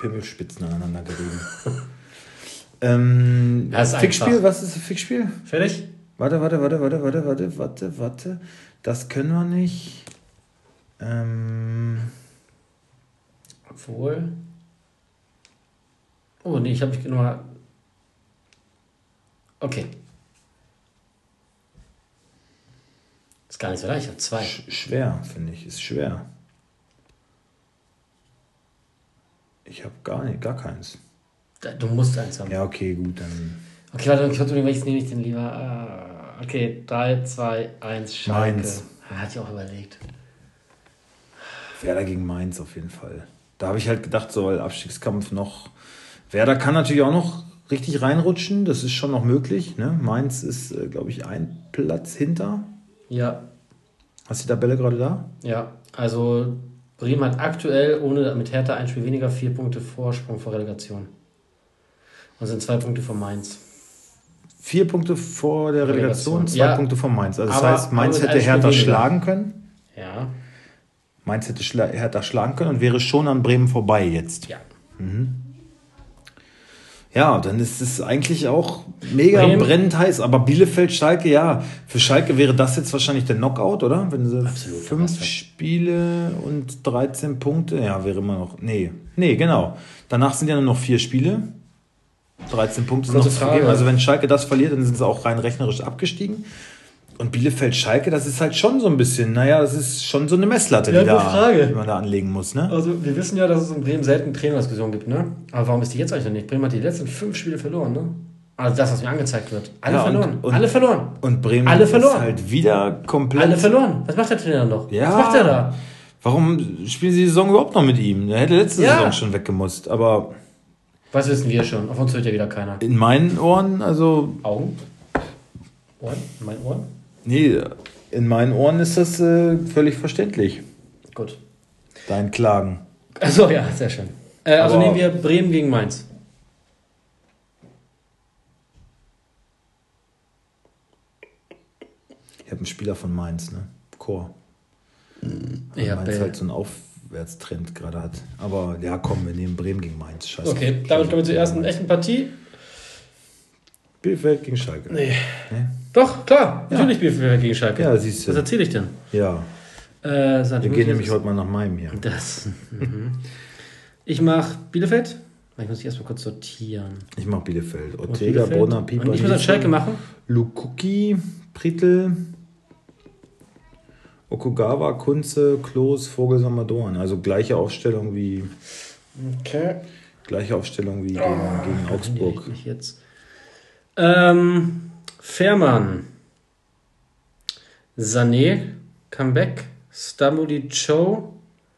Pimmelspitzen aneinander gerieben. ähm, Fixspiel, was ist das Fixspiel? Fertig? Warte, warte, warte, warte, warte, warte, warte, warte. Das können wir nicht. Ähm. Obwohl. Oh, nee, ich habe mich nur. Okay. Ist gar nicht so leicht, ich habe zwei. Sch schwer, finde ich, ist schwer. Ich habe gar nicht, gar keins. Du musst eins haben. Ja, okay, gut, dann. Okay, warte, ich warte, welches nehme ich denn lieber? Ah, okay, 3, 2, 1, Schalke. Mainz. Ah, hatte ich auch überlegt. Werder gegen Mainz auf jeden Fall. Da habe ich halt gedacht, so weil Abstiegskampf noch. Werder kann natürlich auch noch richtig reinrutschen, das ist schon noch möglich. Ne? Mainz ist, äh, glaube ich, ein Platz hinter. Ja. Hast du die Tabelle gerade da? Ja, also Bremen hat aktuell ohne mit Hertha ein Spiel weniger vier Punkte Vorsprung vor Relegation. Und sind zwei Punkte vor Mainz. Vier Punkte vor der Relegation, zwei ja. Punkte vor Mainz. Also das aber, heißt, Mainz hätte Hertha schlagen können. Ja. Mainz hätte Schla Hertha schlagen können und wäre schon an Bremen vorbei jetzt. Ja. Mhm. Ja, dann ist es eigentlich auch mega Bremen. brennend heiß. Aber Bielefeld, Schalke, ja. Für Schalke wäre das jetzt wahrscheinlich der Knockout, oder? Wenn sie Absolut, fünf Spiele und 13 Punkte, ja, wäre immer noch. Nee, nee, genau. Danach sind ja nur noch vier Spiele. 13 Punkte sind noch zu vergeben. Also wenn Schalke das verliert, dann sind sie auch rein rechnerisch abgestiegen. Und Bielefeld-Schalke, das ist halt schon so ein bisschen, naja, das ist schon so eine Messlatte, ja, die, da, die, man da anlegen muss. Ne? Also wir wissen ja, dass es in Bremen selten Trainerdiskussionen gibt, ne? Aber warum ist die jetzt eigentlich noch nicht? Bremen hat die letzten fünf Spiele verloren, ne? Also das, was mir angezeigt wird. Alle ja, verloren. Und, Alle verloren. Und Bremen Alle verloren. ist halt wieder komplett... Alle verloren. Was macht der Trainer noch? Ja. Was macht er da? Warum spielen sie die Saison überhaupt noch mit ihm? Er hätte letzte ja. Saison schon weggemusst, aber... Was wissen wir schon? Auf uns hört ja wieder keiner. In meinen Ohren, also. Augen? Ohren? In meinen Ohren? Nee, in meinen Ohren ist das äh, völlig verständlich. Gut. Dein Klagen. Achso, ja, sehr schön. Äh, also nehmen wir Bremen gegen Mainz. Ich habe einen Spieler von Mainz, ne? Chor. Ja, Mainz halt so ein Auf Abwärtstrend gerade hat. Aber ja, komm, wir nehmen Bremen gegen Mainz. Scheiße. Okay, damit kommen wir zur ersten echten Partie. Bielefeld gegen Schalke. Nee. nee? Doch, klar. Ja. Natürlich Bielefeld gegen Schalke. Ja, siehst du. Was erzähle ich denn? Ja. Äh, wir gehen nämlich heute mal nach meinem hier. Das. Mhm. ich mache Bielefeld. Ich muss dich erstmal kurz sortieren. Ich mache Bielefeld. Ortega, Brunner, Pieper. Und ich muss dann Schalke machen. Lukuki, Pritel, Okugawa, Kunze, Klos, Vogelsammer, Dorn. Also gleiche Aufstellung wie. Okay. Gleiche Aufstellung wie oh, gegen, gegen Augsburg. Ich jetzt. Ähm, Fährmann. Sané, Comeback. Stamuli Cho.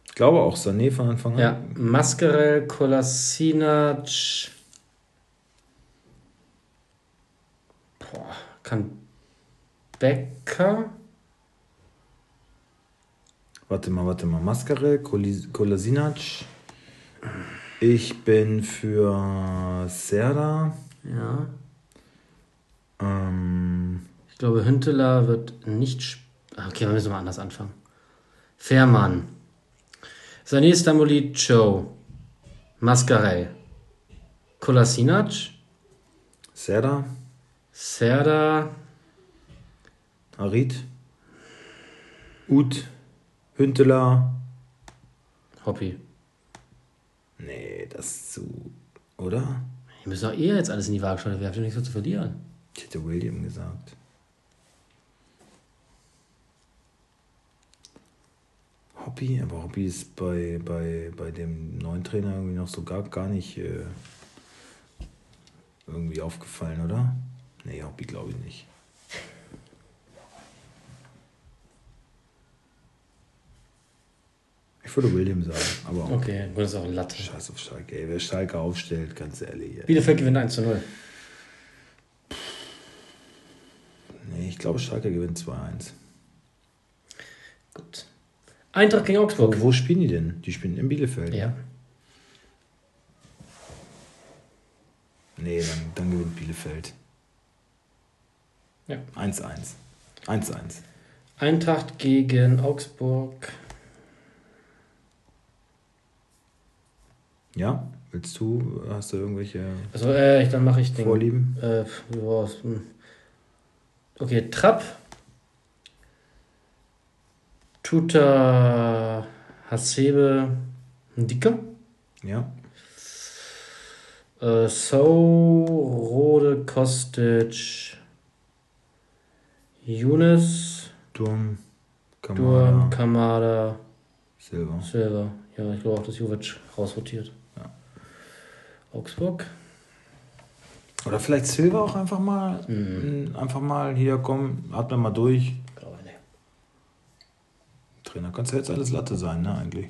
Ich glaube auch Sané von Anfang an. Ja, Mascarell, Kolasinac. Boah, kann Becker. Warte mal, warte mal. Mascare, Kolasinac. Ich bin für Serda. Ja. Ähm. Ich glaube, Hünteler wird nicht. Okay, wir müssen mal anders anfangen. Fährmann. Sané Stamboli Joe. Mascarell. Kolasinac. Serda. Serda. Arid. Ut. Hünteler. Hobby. Nee, das ist zu. Oder? Wir müssen doch eher jetzt alles in die Waagschale werfen, nichts so zu verlieren. Ich hätte William gesagt. Hobby, aber Hobby ist bei, bei, bei dem neuen Trainer irgendwie noch so gar, gar nicht äh, irgendwie aufgefallen, oder? Nee, Hobby glaube ich nicht. Ich würde William sagen. Aber Okay, gut, das ist auch Latte. Scheiß auf Schalke, ey. Wer Schalke aufstellt, ganz ehrlich. Ey. Bielefeld gewinnt 1 zu 0. Nee, ich glaube, Schalke gewinnt 2-1. Gut. Eintracht gegen Augsburg. Wo, wo spielen die denn? Die spielen in Bielefeld. Ja. Nee, dann, dann gewinnt Bielefeld. Ja. 1-1. 1-1. Eintracht gegen Augsburg. Ja? Willst du, hast du irgendwelche Also, äh, dann mache ich den. Vorlieben? Äh? Hm. Okay, Trapp. Tuta Hasebe Dicke. Ja. Äh, so, Rode, Kostic, Younes, Durm, Durm, Kamada, Kamada, Silber. Silva. Ja, ich glaube auch, dass Jovic rausrotiert. Ja. Augsburg. Oder vielleicht Silber auch einfach mal. Mhm. mh, Einfach mal hier, komm, atme mal durch. Glaube ich nicht. Trainer kannst du jetzt alles Latte sein, ne, eigentlich.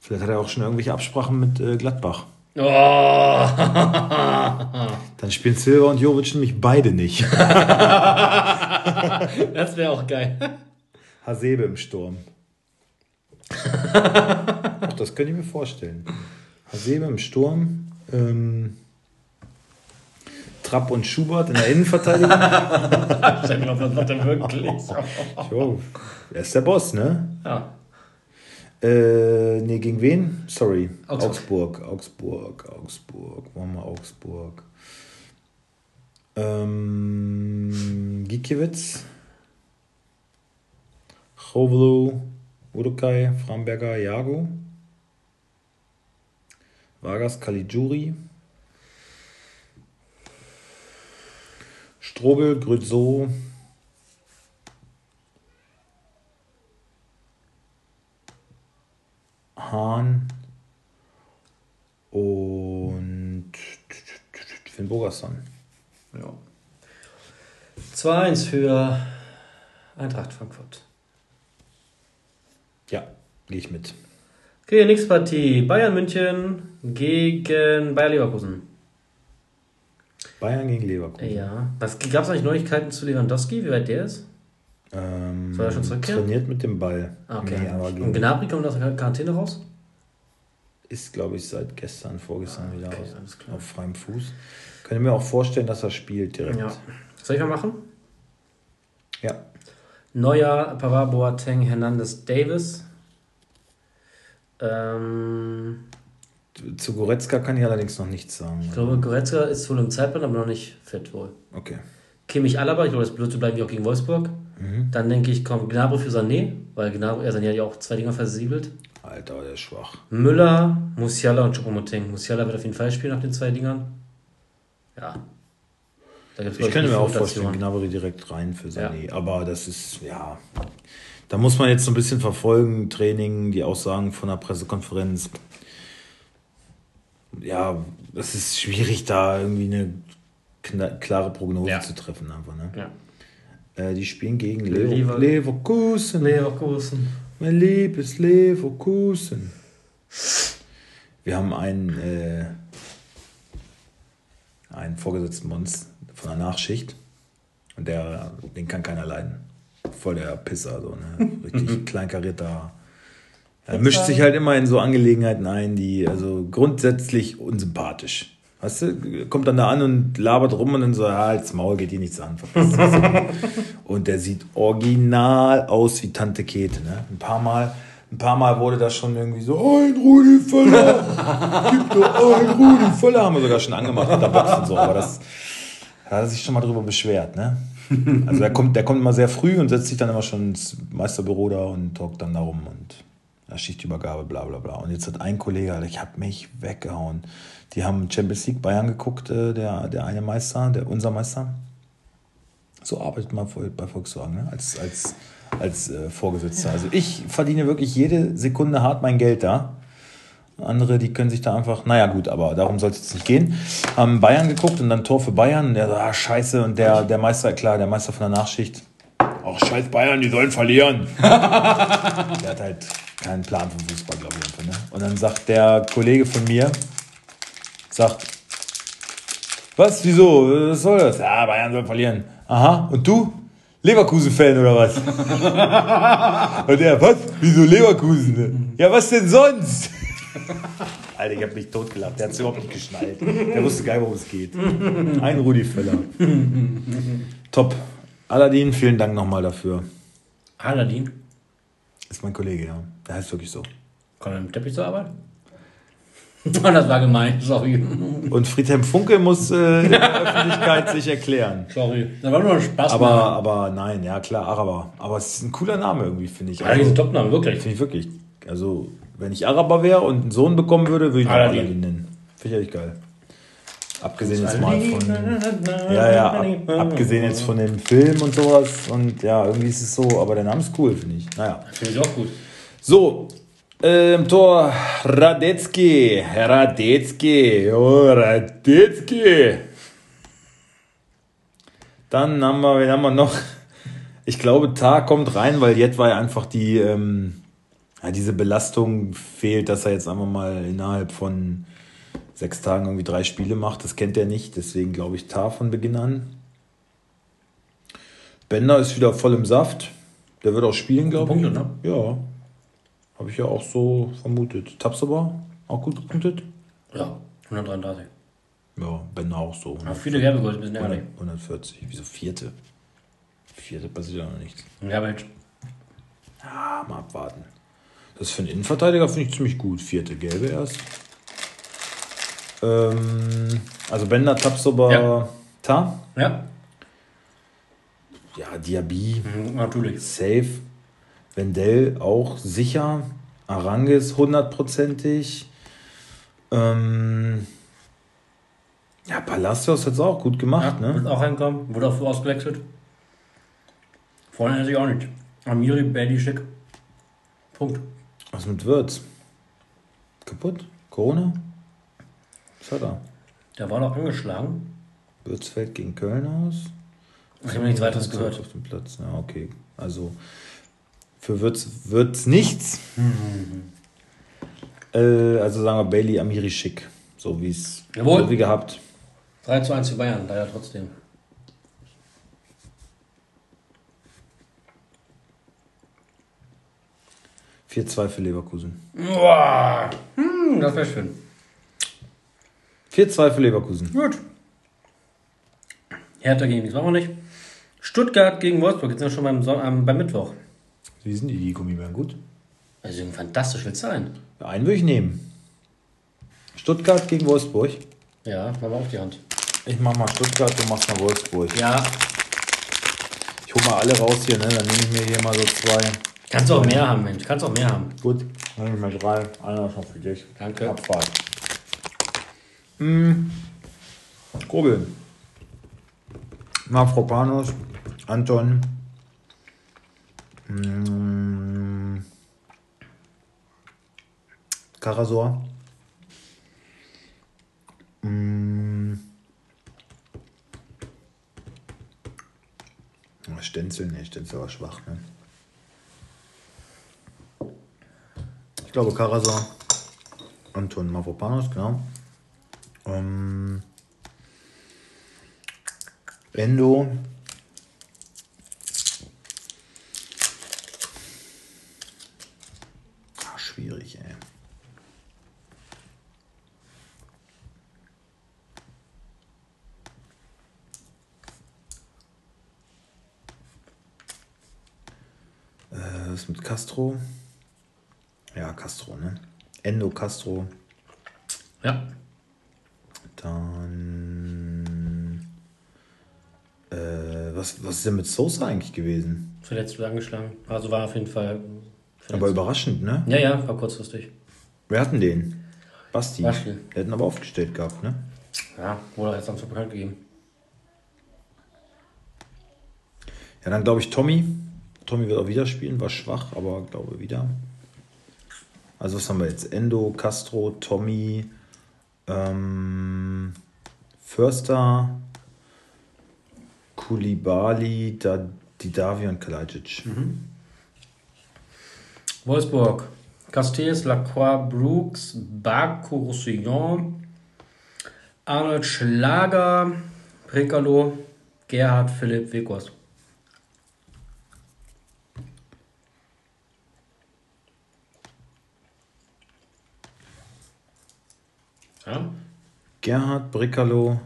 Vielleicht hat er auch schon irgendwelche Absprachen mit äh, Gladbach. Oh! Dann spielen Silva und Jovic nämlich beide nicht. das wäre auch geil. Hasebe im Sturm. Auch das könnte ich mir vorstellen. Hasebe im Sturm. Ähm, Trapp und Schubert in der Innenverteidigung. Ich glaube, das wird er wirklich. Jo, er ist der Boss, ne? Ja. Äh, nee, gegen wen? Sorry. Augsburg. Augsburg, Augsburg, Augsburg. Wollen wir Augsburg? Ähm, Gikiewicz. Chovlu, Urukai, Framberger, Jago. Vargas, Caligiuri. Strobel, Grützow. Hahn und Finn Bogerson. ja. 2-1 für Eintracht Frankfurt. Ja, gehe ich mit. Okay, nächste Partie. Bayern München gegen Bayer Leverkusen. Bayern gegen Leverkusen. Ja. Gab es eigentlich Neuigkeiten zu Lewandowski, wie weit der ist? Ähm, Soll er schon zurückkehren? Trainiert mit dem Ball. Ah, Okay. Nee, aber Und Gnabry kommt aus der Quarantäne raus? ist, glaube ich, seit gestern, vorgestern Ah, wieder okay, aus, auf freiem Fuß. Könnte mir auch vorstellen, dass er spielt direkt. Ja. Soll ich mal machen? Ja. Neuer, Pavard, Boateng, Hernandez, Davis. Ähm, Zu Goretzka kann ich allerdings noch nichts sagen. ich glaube, Goretzka ist wohl im Zeitplan, aber noch nicht fit wohl. Okay. Kimmich Alaba, ich glaube, das wird so bleiben wie auch gegen Wolfsburg. Mhm. Dann denke ich, kommt Gnabry für Sané, weil Gnabry, er Sané hat ja auch zwei Dinger versiegelt. Alter, der ist schwach. Müller, Musiala und Choupo-Moting. Musiala wird auf jeden Fall spielen nach den zwei Dingern. Ja. Da gibt's, glaub Ich könnte mir auch vorstellen. Gnabry direkt rein für Sané. Aber das ist, ja. Da muss man jetzt so ein bisschen verfolgen, Training, die Aussagen von der Pressekonferenz. Ja, es ist schwierig, da irgendwie eine klare Prognose Ja. zu treffen. Einfach, ne? Ja. Äh, die spielen gegen Lever- Lever Leverkusen. Leverkusen. Mein liebes Leverkusen. Wir haben einen, äh, einen Vorgesetzten bei uns von der Nachschicht und der, den kann keiner leiden. Voll der Pisser, so, ne? Richtig kleinkarierter. Er mischt sich halt immer in so Angelegenheiten ein, die, also grundsätzlich unsympathisch. Weißt du, kommt dann da an und labert rum und dann so, ja, als Maul geht dir nichts an. und der sieht original aus wie Tante Kete, ne? Ein paar Mal, ein paar Mal wurde das schon irgendwie so, ein Rudi Völler, gib doch ein Rudi Völler, haben wir sogar schon angemacht mit der Box und so, aber das, da hat er sich schon mal drüber beschwert, ne? Also er kommt, der kommt immer sehr früh und setzt sich dann immer schon ins Meisterbüro da und talkt dann darum und Schichtübergabe, bla bla bla. Und jetzt hat ein Kollege, ich hab mich weggehauen. Die haben Champions League Bayern geguckt, äh, der, der eine Meister, der unser Meister. So arbeitet man bei Volkswagen, ne? als, als, als äh, Vorgesetzter. Also ich verdiene wirklich jede Sekunde hart mein Geld da. Andere, die können sich da einfach, naja gut, aber darum soll es jetzt nicht gehen. Haben Bayern geguckt und dann Tor für Bayern und der so, ah, scheiße. Und der, der Meister, klar, der Meister von der Nachschicht, ach, scheiß Bayern, die sollen verlieren. der hat halt keinen Plan vom Fußball, glaube ich. Einfach, ne? Und dann sagt der Kollege von mir, sagt, was, wieso, was soll das? Ja, Bayern soll verlieren. Aha, und du? Leverkusen-Fan oder was? und er, was? Wieso Leverkusen? Ja, was denn sonst? Alter, ich hab mich totgelacht. Der hat es überhaupt nicht geschnallt. Der wusste gar nicht, worum es geht. Ein Rudi Völler. Top. Aladdin, vielen Dank nochmal dafür. Aladdin? Ist mein Kollege, ja. Der heißt wirklich so. Kommt er mit dem Teppich zur Arbeit? das war gemein, sorry. Und Friedhelm Funke muss äh, in der Öffentlichkeit sich erklären. Sorry. Das war nur ein Spaß. Aber, aber nein, ja klar, Araber. Aber es ist ein cooler Name irgendwie, finde ich. Also, ist ein Top-Name, wirklich. Finde ich wirklich. Also, wenn ich Araber wäre und einen Sohn bekommen würde, würde ich ihn Aladdin. Aladdin nennen. Finde ich geil. Abgesehen jetzt mal von. Ja, ja, ab, abgesehen jetzt von dem Film und sowas. Und ja, irgendwie ist es so, aber der Name ist cool, finde ich. Naja. Finde ich auch gut. So, ähm, Tor Radetzky. Radetzky. Oh, Radetzky. Dann haben wir, wen haben wir noch? Ich glaube, Tar kommt rein, weil jetzt war ja einfach die, ähm, ja, diese Belastung fehlt, dass er jetzt einfach mal innerhalb von sechs Tagen irgendwie drei Spiele macht. Das kennt er nicht, deswegen glaube ich Tar von Beginn an. Bender ist wieder voll im Saft. Der wird auch spielen, glaube ich. Punkte, ne? Ja. Habe ich ja auch so vermutet. Tabsoba auch gut gepunktet? Ja, 133. Ja, Bender auch so. Ja, viele Werbegold, ein bisschen ärgerlich. 140. Wieso vierte? Vierte passiert ja noch nichts. Ja, Mensch. Ja, mal abwarten. Das für einen Innenverteidiger finde ich ziemlich gut. Vierte gelbe erst. Ähm, also Bender, Tabsoba, Ja. Ta. Ja, Ja, Diaby, mhm, natürlich. safe. Wendell auch sicher. Arangis hundertprozentig. Ähm, ja, Palacios hat es auch gut Ja, gemacht, Wird ne? auch reinkommen. Wurde auch ausgewechselt. Vorne hätte ich auch nicht. Amiri, Schick. Punkt. Was mit Würz? Kaputt? Corona? Was hat er? Der war doch angeschlagen. Würz fällt gegen Köln aus. Ich habe nichts weiteres gehört. Auf dem Platz. Ja, okay. Also für Würz wird's nichts. äh, also sagen wir Bailey Amiri schick. So wie es so wie gehabt. 3 zu 1 für Bayern, leider trotzdem. Vier 2 für Leverkusen. Uah. Hm, das wäre schön. 4-2 für Leverkusen. Gut. Hertha gegen nichts, machen wir nicht. Stuttgart gegen Wolfsburg, jetzt sind wir schon beim, Son ähm, beim Mittwoch. Wie sind die, die Gummibären gut? Also fantastisch wird sein. Ja, einen würde ich nehmen. Stuttgart gegen Wolfsburg. Ja, mal auf die Hand. Ich mach mal Stuttgart, du machst mal Wolfsburg. Ja, Ich hol mal alle raus hier, ne? Dann nehme ich mir hier mal so zwei. Kannst du auch mehr haben, Mensch. Kannst auch mehr haben. Gut, dann nehme ich mir drei. Einer ist noch für dich. Danke. Abfahrt. Hm. Grobel. Mafropanos, Anton. Hm. Karasor. Hm. Stenzel, ne, Stenzel war schwach, ne? Ich glaube Karasor. Anton Mavropanos, genau. Ähm, Endo. Ah, schwierig, ey. Äh, was mit Castro? Ja, Castro, ne? Endo Castro. Ja. Dann. Äh, was, was ist denn mit Sosa eigentlich gewesen? Verletzt oder angeschlagen. Also war auf jeden Fall. verletzt. Aber überraschend, ne? Ja, ja, war kurzfristig. Wir hatten den. Basti. Basti. Der hätten aber aufgestellt gehabt, ne? Ja, wurde jetzt Samstag bekannt gegeben. Ja, dann glaube ich Tommy. Tommy wird auch wieder spielen, war schwach, aber glaube wieder. Also was haben wir jetzt? Endo, Castro, Tommy, ähm, Förster, Kulibali, Didavi und Kalajdzic. Wolfsburg. Castells, Lacroix, Brooks, Baku, Roussillon, Arnold Schlager, Prekalo, Gerhard, Philipp, Wekos. Ja? Gerhard, Bricalo,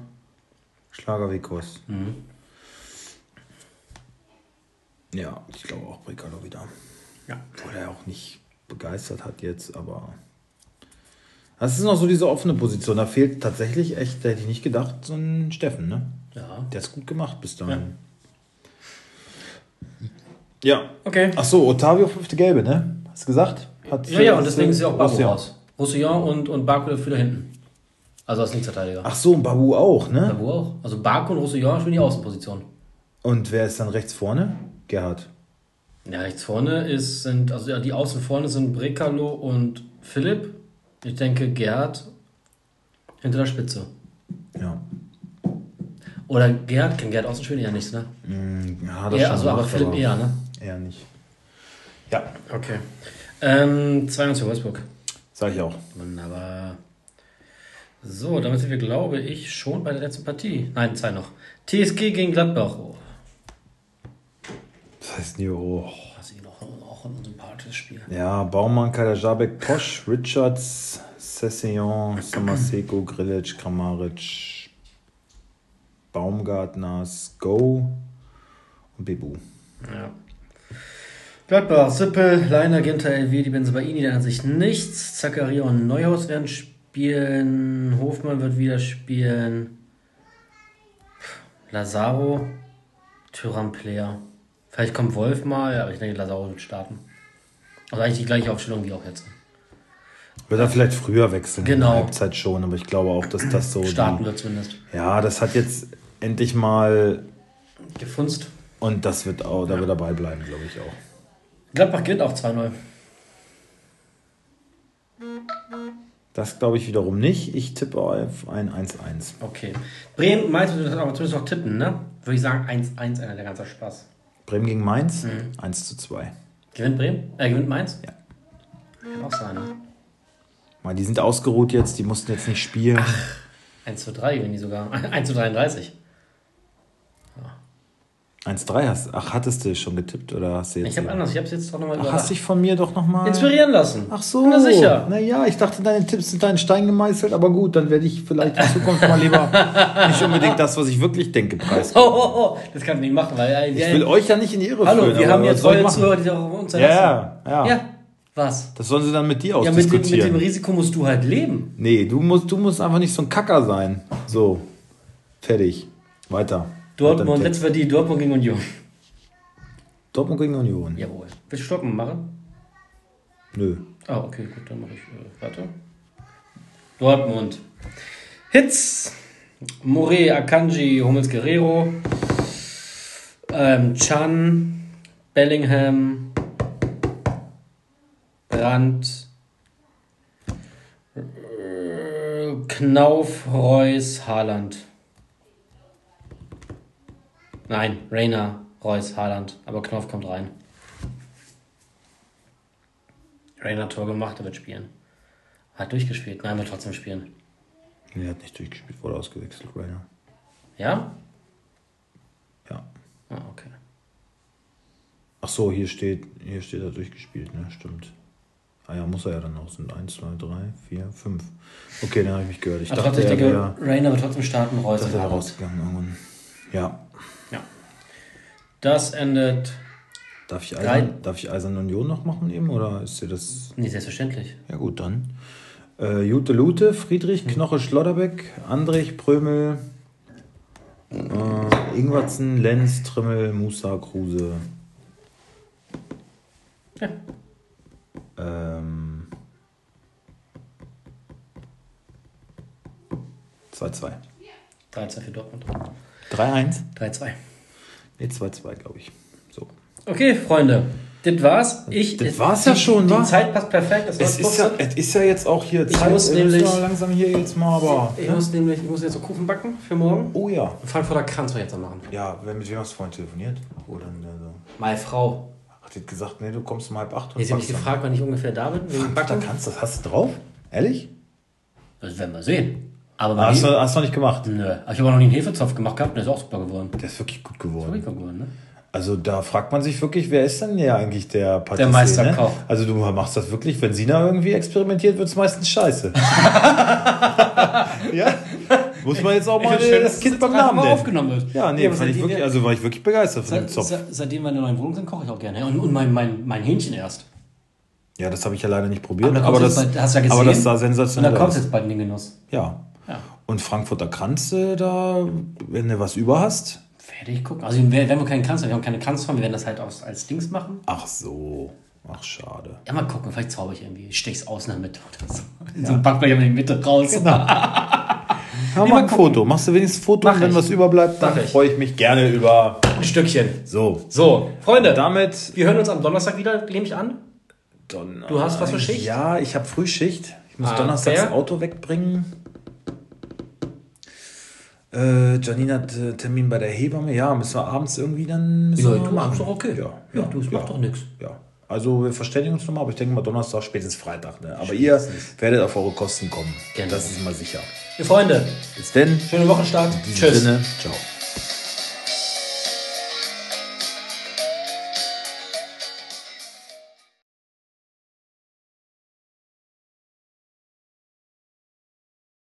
Schlagerwikos. Mhm. Ja, ich glaube auch Bricalo wieder. Ja. Obwohl er auch nicht begeistert hat jetzt, aber. Das ist noch so diese offene Position. Da fehlt tatsächlich echt, da hätte ich nicht gedacht, so ein Steffen, ne? Ja. Der es gut gemacht bis dahin. Ja. Okay. Ach so, Otavio fünfte Gelbe, ne? Hast du gesagt? Hat Ja, ja, und deswegen ist ja auch Baku raus. Roussillon und, und Baku dafür da hinten. Also als Linksverteidiger. Ach so, und Babu auch, ne? Baku auch. Also Baku und Roussillon spielen die Außenposition. Und wer ist dann rechts vorne? Gerhard. Ja, rechts vorne ist, sind, also ja, die Außen vorne sind Brekalo und Philipp. Ich denke Gerhard hinter der Spitze. Ja. Oder Gerhard, kann Gerhard außen spielen? Ja, nicht, ne? Mm, Ja, Eher, schon also aber Philipp eher, ne? Eher nicht. Ja, Okay. Ähm, 2 für Wolfsburg. sag ich auch. Wunderbar. So, damit sind wir, glaube ich, schon bei der letzten Partie. Nein, zwei noch. TSG gegen Gladbach. Oh, Das heißt nie, oh. das ist noch auch ein unsympathisches Spiel. Ja, Baumann, Kalajabek, Posch, Richards, Session, Samaseko, Grilic, Kramaric, Baumgartner, Sko und Bebu. Ja. Gladbach, Sippel, Leiner, Ginter, LW, die Benzebaini, der an sich nichts. Zakaria und Neuhaus werden spielen. Hofmann wird wieder spielen. Lazaro, Tyram Player. Vielleicht kommt Wolf mal, aber ich denke, Lazaro wird starten. Also eigentlich die gleiche Aufstellung wie auch jetzt. Wird er vielleicht früher wechseln? Genau. In der Halbzeit schon, aber ich glaube auch, dass das so. Starten Die, wird zumindest. ja, das hat jetzt endlich mal. Gefunzt. Und das wird auch, da wird er beibleiben, glaube ich auch. Gladbach gewinnt auch 2-0. Das glaube ich wiederum nicht. Ich tippe auf ein 1-1. Okay. Bremen, Mainz wird aber zumindest noch tippen, ne? Würde ich sagen 1-1, einer der ganze Spaß. Bremen gegen Mainz, Mhm. 1 zu 2. Gewinnt Bremen? Äh, gewinnt Mainz? Ja. Kann auch sein, ne? Mal, die sind ausgeruht jetzt, die mussten jetzt nicht spielen. 1 zu 3 gewinnen die sogar. 1 zu 33. 1-3 hast Ach, hattest du schon getippt oder hast du jetzt. Ich habe anders, ich habe es jetzt doch nochmal Ach, hast dich von mir doch nochmal. Inspirieren lassen. Ach so. Na sicher. Naja, ich dachte, deine Tipps sind deinen Stein gemeißelt, aber gut, dann werde ich vielleicht in Zukunft mal lieber nicht unbedingt das, was ich wirklich denke, Oh, preisgeben. oh, oh, das kannst du nicht machen, weil äh, Ich wir, will euch ja nicht in die Irre Hallo, führen. wir aber haben jetzt ich neue? Zuhörer, die darauf uns Ja, erlassen. ja, ja, Ja, was? Das sollen sie dann mit dir Ja, mit dem, mit ausdiskutieren. dem Risiko musst du halt leben. nee, du musst, du musst einfach nicht so ein Kacker sein. So, fertig. Weiter. Dortmund, Weiter im letzte Partie, Dortmund gegen Union. Dortmund gegen Union. Jawohl. Willst du Stoppen machen? Nö. Ah, okay, gut, dann mache ich äh, weiter. Dortmund. Hits. More, Akanji, Hummels Guerrero. Ähm, Chan, Bellingham, Brandt, äh, Knauf, Reus, Haaland. Nein, Rainer, Reus, Haaland. Aber Knauf kommt rein. Rainer Tor gemacht, er wird spielen. Hat durchgespielt. Nein, wird trotzdem spielen. Nee, hat nicht durchgespielt, wurde ausgewechselt, Rainer. Ja? Ja. Ah, okay. Ach so, hier steht, hier steht er durchgespielt, ne? Stimmt. Ah ja, muss er ja dann auch. Sind 1, 2, 3, 4, 5. Okay, dann habe ich mich gehört. Ich Aber dachte, trotzdem, ich denke, Rainer wird trotzdem starten, Reus dachte, er rausgegangen irgendwann. Ja. Das endet. Darf ich, Eisern, darf ich Eisern Union noch machen eben? Oder ist dir das. Nee, selbstverständlich. Ja, gut, dann. Äh, Jute Lute, Friedrich, Knoche, Schlotterbeck, Andrich, Prömel, äh, Ingwertsen, Lenz, Trimmel, Musa, Kruse. Ja. Ähm. 2-2. 3-2 für Dortmund. 3-1? 3-2. Nee, 2-2, glaube ich. So. Okay, Freunde. das war's. Ich, Das war's ja schon, Die wa? Zeit passt perfekt. Es, Es ist, ja, es ist ja jetzt auch hier Ich muss wir müssen nämlich- langsam hier jetzt mal, aber. ich, ne? muss nämlich, ich muss jetzt so Kuchen backen für morgen. Oh ja. Frankfurter Kranz ich jetzt noch machen. Ja, wer mit wem hast du vorhin telefoniert? Oder also, Meine Frau. hat die gesagt, nee, du kommst um halb acht und hat mich backst gefragt, wann ich ungefähr da bin, kannst du das. Hast du drauf? Ehrlich? Das werden wir sehen. Aber bei Hast du, hast du noch nicht gemacht? Nö. Ich habe auch noch nie einen Hefezopf gemacht gehabt, der ist auch super geworden. Der ist wirklich gut geworden. geworden, ne? Also da fragt man sich wirklich, wer ist denn ja eigentlich der Patissier? Meisterkoch. Ne? Also du machst das wirklich, wenn Sina irgendwie experimentiert, wird es meistens scheiße. ja? Muss man jetzt auch mal das Kind beim Namen nennen. aufgenommen wird. Ja, nee, aber fand ich wirklich, wir- also war ich wirklich begeistert von dem Seit, Zopf. se- seitdem wir in der neuen Wohnung sind, koche ich auch gerne. Und, und mein, mein, mein Hähnchen erst. Ja, das habe ich ja leider nicht probiert, da aber, kommst das, bald- hast du ja aber gesehen. das sah Und sensationell da kommst du aus. jetzt bald in den Genuss. Ja. Ja. Und Frankfurter Kranze, da, wenn du was über hast. Werde ich gucken. Also wir, wenn wir keinen Kranz haben, wir haben keine Kranzform, wir werden das halt aus, als Dings machen. Ach so. Ach, schade. Ja, mal gucken, vielleicht zauber ich irgendwie. Ich stech's außen in der Mitte oder so. So ein Backblech in die Mitte raus. Genau. Ja, mach ein Foto. Machst du wenigstens ein Foto? Mach und wenn ich. was überbleibt, dann freue ich mich gerne über. Ein Stückchen. So. So, Freunde, Damit. wir hören uns am Donnerstag wieder, nehme ich an. Donner Du hast was für Schicht? Ja, ich habe Frühschicht. Ich muss Ah, donnerstags fair. das Auto wegbringen. Äh, Janine hat äh, Termin bei der Hebamme. Ja, müssen wir abends irgendwie dann. Müssen Ja, wir du, machen. ist doch okay. Ja, Ja, du, es macht doch nix. Ja. Also wir verständigen uns nochmal, aber ich denke mal Donnerstag, spätestens Freitag. Ne? Aber ihr werdet auf eure Kosten kommen. Genau. Das ist immer sicher. Ihr Freunde, Bis denn. schönen Wochenstart. In Tschüss. Sinne. Ciao.